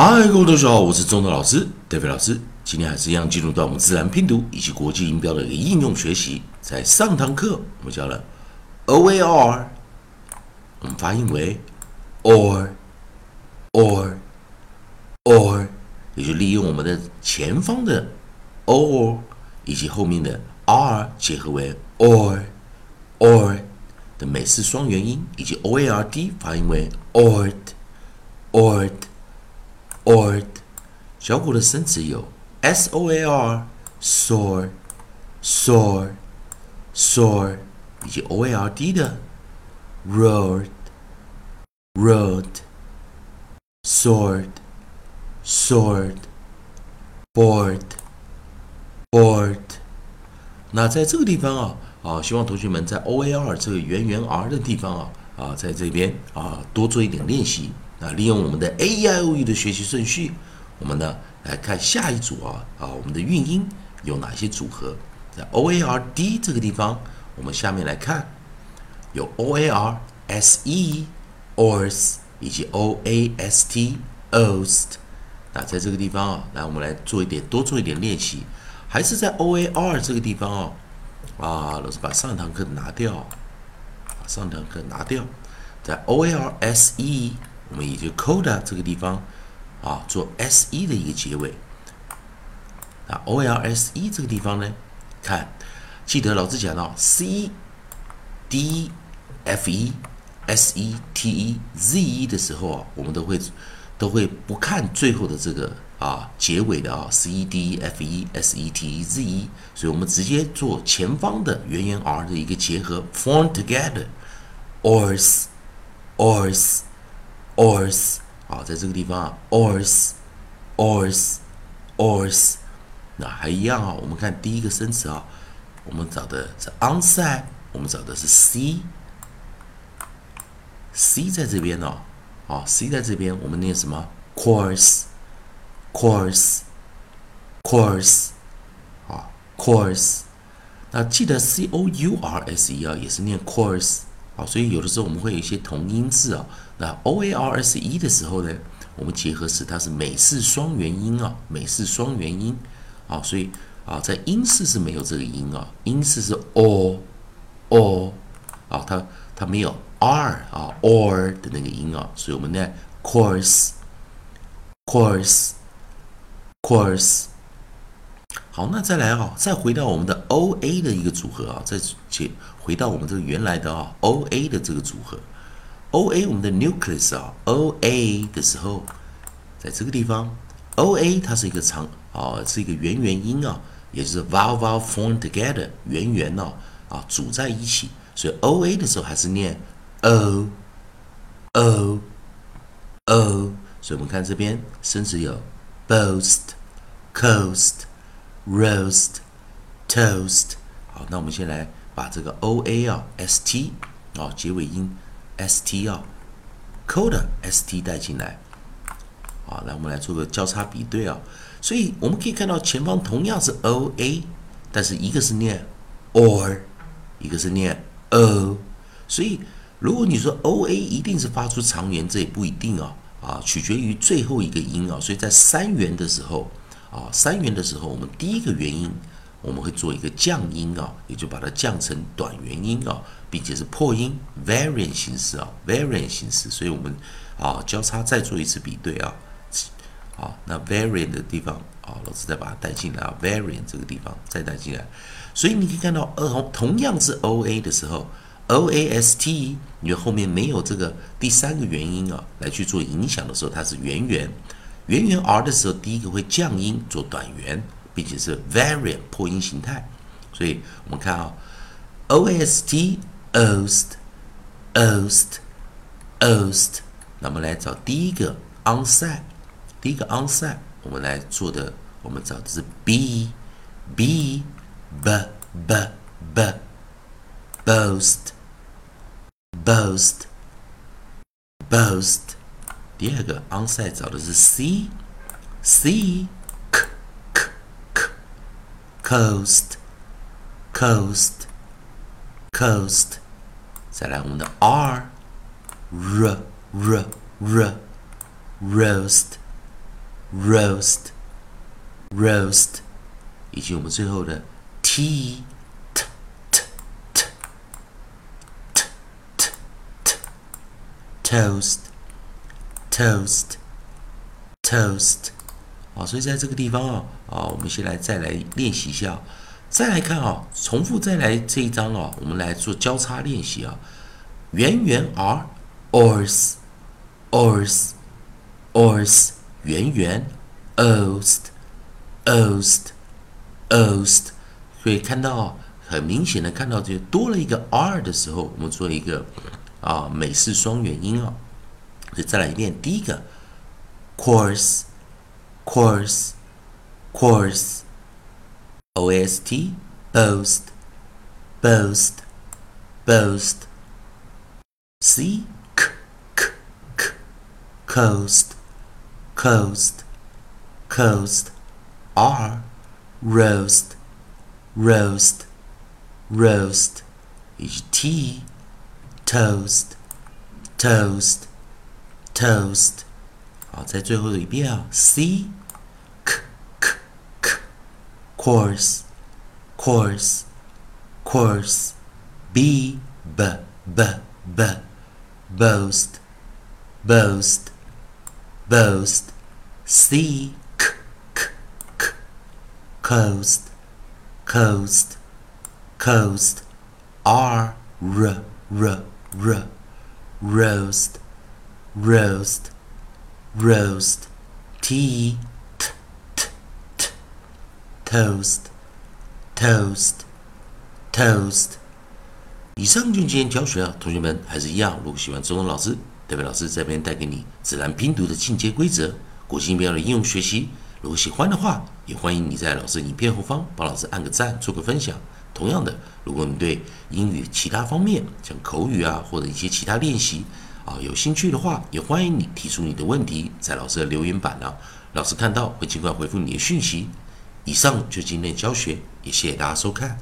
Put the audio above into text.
嗨，各位同学好，我是中德老师戴飞老师。今天还是一样进入到我们自然拼读以及国际音标的一个应用学习。在上堂课我们教了 o a r，我们发音为 or or or，也就利用我们的前方的 or 以及后面的 r 结合为 or or 的美式双元音，以及 o a r d 发音为 ord ord oard，。小骨的生词有 s o a r soar soar soar，以及 o a r d 的，road，road，sword，sword，board，board。那在这个地方啊啊，希望同学们在 o a r 这个元元 r 的地方啊啊，在这边啊多做一点练习啊，利用我们的 a e i o u 的学习顺序，我们呢来看下一组啊啊，我们的韵音有哪些组合？在 o a r d 这个地方，我们下面来看有 o a r s e ors 以及 o a s t ost。那在这个地方啊，来我们来做一点多做一点练习，还是在 o a r 这个地方哦。啊，老师把上堂课拿掉，把上堂课拿掉，在 o a r s e，我们也就 coda 这个地方啊，做 s e 的一个结尾。那 o l s e 这个地方呢，看，记得老师讲到 c d f e s e t e z e 的时候啊，我们都会都会不看最后的这个啊结尾的啊 c d f e s e t e z e，所以我们直接做前方的元元 r 的一个结合，form together，ors ors ors，好，在这个地方啊，ors ors ors，那还一样啊，我们看第一个生词啊，我们找的是 onside，我们找的是 c。C 在这边哦，啊，C 在这边，我们念什么？Course，course，course，啊，course。那记得 C O U R S E 啊，也是念 course 啊，所以有的时候我们会有一些同音字啊。那 O A R S E 的时候呢，我们结合时它是美式双元音啊，美式双元音啊，所以啊，在英式是没有这个音啊，英式是 O，O，啊，它它没有。r 啊，or 的那个音啊，所以我们呢，course，course，course。好，那再来啊，再回到我们的 o a 的一个组合啊，再接回到我们这个原来的啊 o a 的这个组合，o a 我们的 nucleus 啊，o a 的时候，在这个地方，o a 它是一个长啊，是一个圆元音啊，也就是 vowel vowel form together，圆圆呢啊组在一起，所以 o a 的时候还是念。o o o，所以我们看这边甚至有 boast、coast、roast、toast。好，那我们先来把这个 o a 啊 s t 啊结尾音 s t 啊 coda s t 带进来。好，来我们来做个交叉比对啊。所以我们可以看到前方同样是 o a，但是一个是念 or，一个是念 o，所以。如果你说 o a 一定是发出长元，这也不一定啊，啊，取决于最后一个音啊。所以在三元的时候，啊，三元的时候，我们第一个元音我们会做一个降音啊，也就把它降成短元音啊，并且是破音 variant 形式啊，variant 形式。所以我们啊交叉再做一次比对啊，好，那 variant 的地方啊，老师再把它带进来啊，variant 这个地方再带进来。所以你可以看到，呃，同同样是 o a 的时候。o a s t，你后面没有这个第三个元音啊，来去做影响的时候，它是圆圆。元元 r 的时候，第一个会降音做短元，并且是 varian 破音形态。所以我们看啊 o s t ost，ost，ost。那么来找第一个 onside，第一个 onside，我们来做的，我们找的是 b b b b b boast。boast boast，第二个 onside 找的是 c c k k k coast coast coast，再来我们的 r r r r roast roast，roast，以及我们最后的 t t Toast, toast，啊。所以在这个地方啊，啊，我们先来再来练习一下，再来看啊，重复再来这一章啊，我们来做交叉练习啊。圆圆 r ors ors ors 圆圆 ost ost ost，所以看到很明显的看到就多了一个 r 的时候，我们做一个啊美式双元音啊。所以再来一遍，第一个，course course course o s t boast boast boast c k k k coast coast coast r roast roast roast h t toast toast toast toast 好，在最后一遍啊，C k k k course course course B b b b boast, boast, boast. C, k, k, k. Coast, coast, coast. R, r, r, r. Roast, roast, roast. T, t, t, t. Toast, toast, toast. 以上就今天教学啊，同学们还是一样。如果喜欢中文老师，代表老师这边带给你自然拼读的进阶规则、国际音标的应用学习。如果喜欢的话，也欢迎你在老师影片后方帮老师按个赞，做个分享。同样的，如果你对英语其他方面，像口语啊或者一些其他练习啊有兴趣的话，也欢迎你提出你的问题，在老师的留言板呢，老师看到会尽快回复你的讯息。以上就今天教学，也谢谢大家收看。